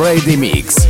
Friday Mix.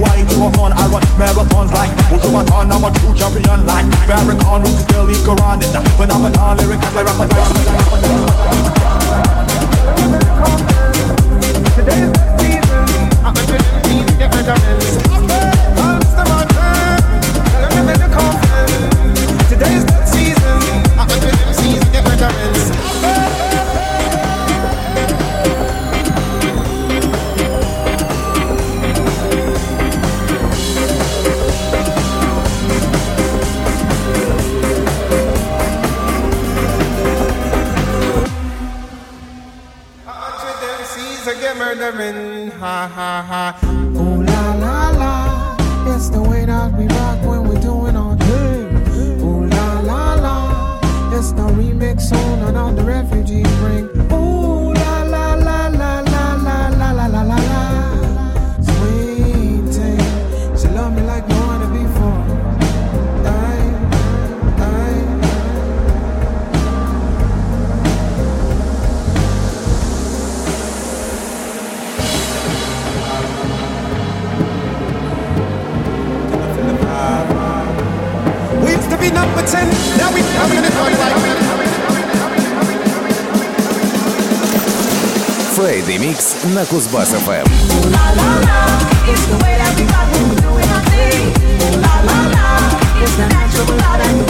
why you were fun. I run marathons like Ultraman. I'm a true champion like Barrack on Roots, Billy Garan. And the phenomenon lyrics, I rap like diamond. Ha ha ha. Ooh la la la. It's the way that we rock when we're doing our thing. Ooh la la la. It's the remix on another refugee ring. number 10. Now we, now like... На Кузбасс-ФМ. It's the natural love and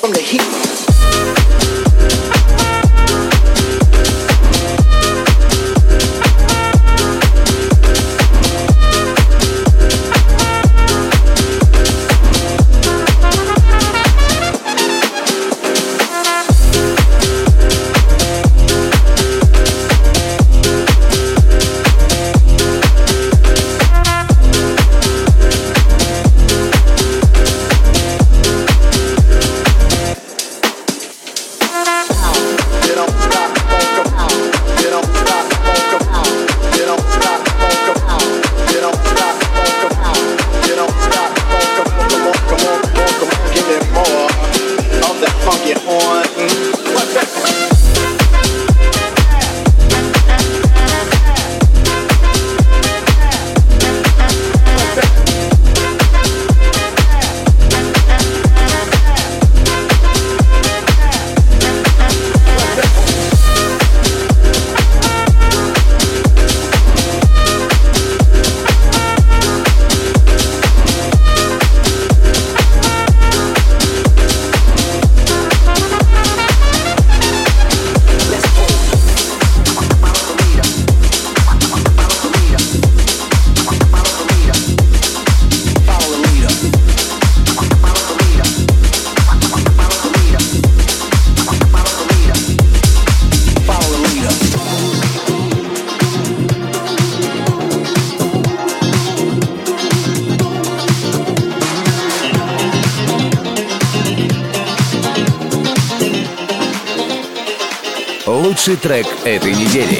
From the heat. трек этой недели.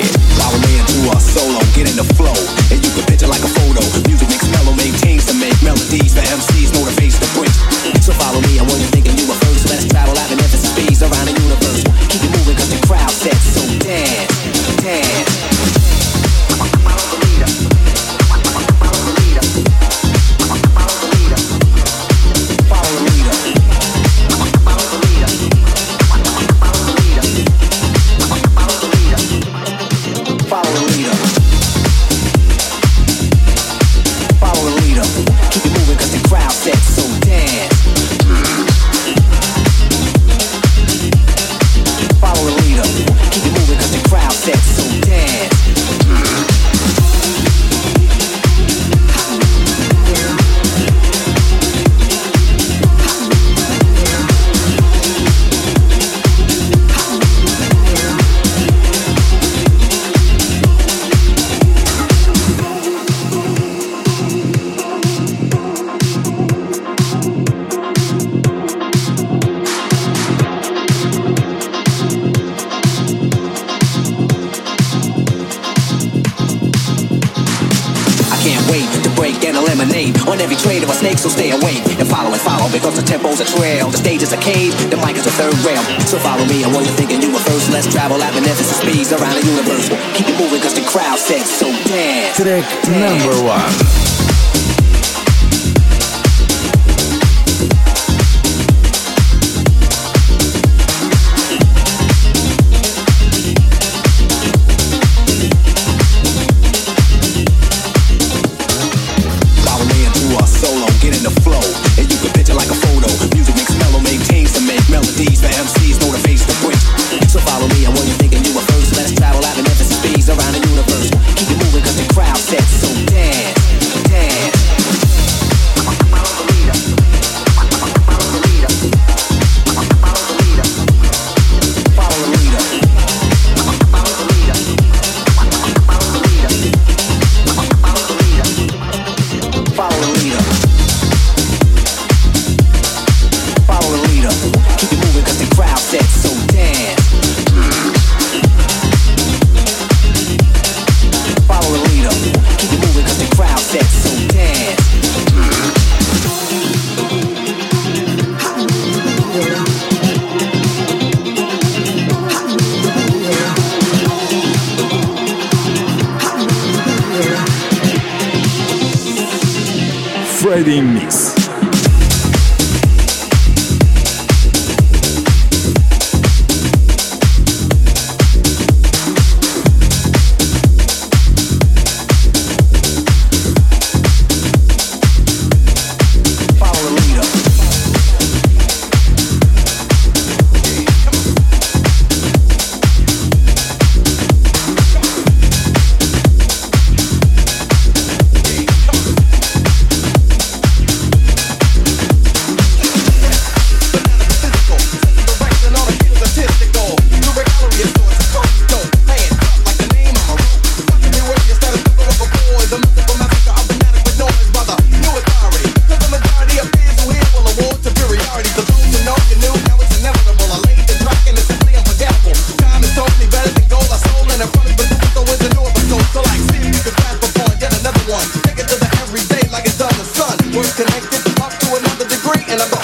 I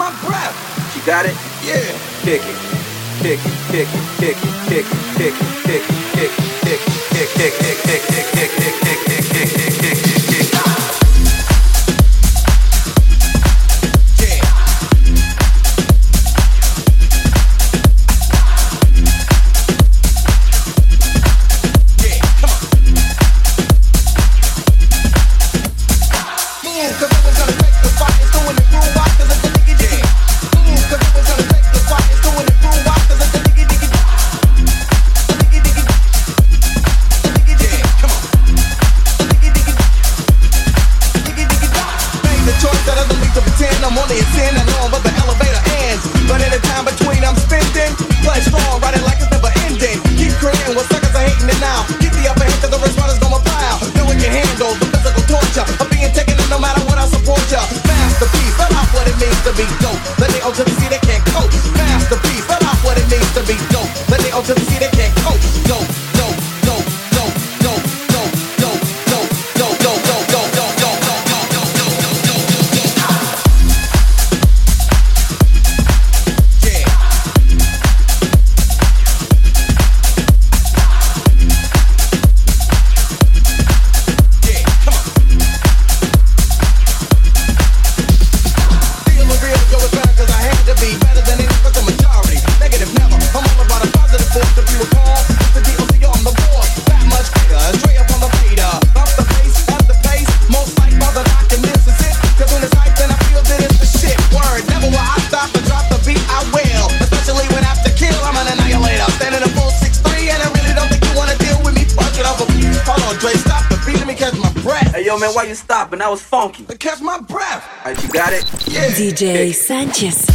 my breath. You got it? Yeah. Kick it. Kick it. Kick it. Kick it. Kick it. Kick it. Kick it. Kick it. kick kick kick kick kick kick kick kick kick kick kick why you stopping? That was funky. To catch my breath. All right, you got it? Yeah. DJ Sanchez.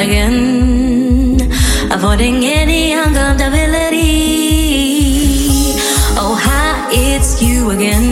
again, avoiding any uncomfortability. Oh, hi, it's you again.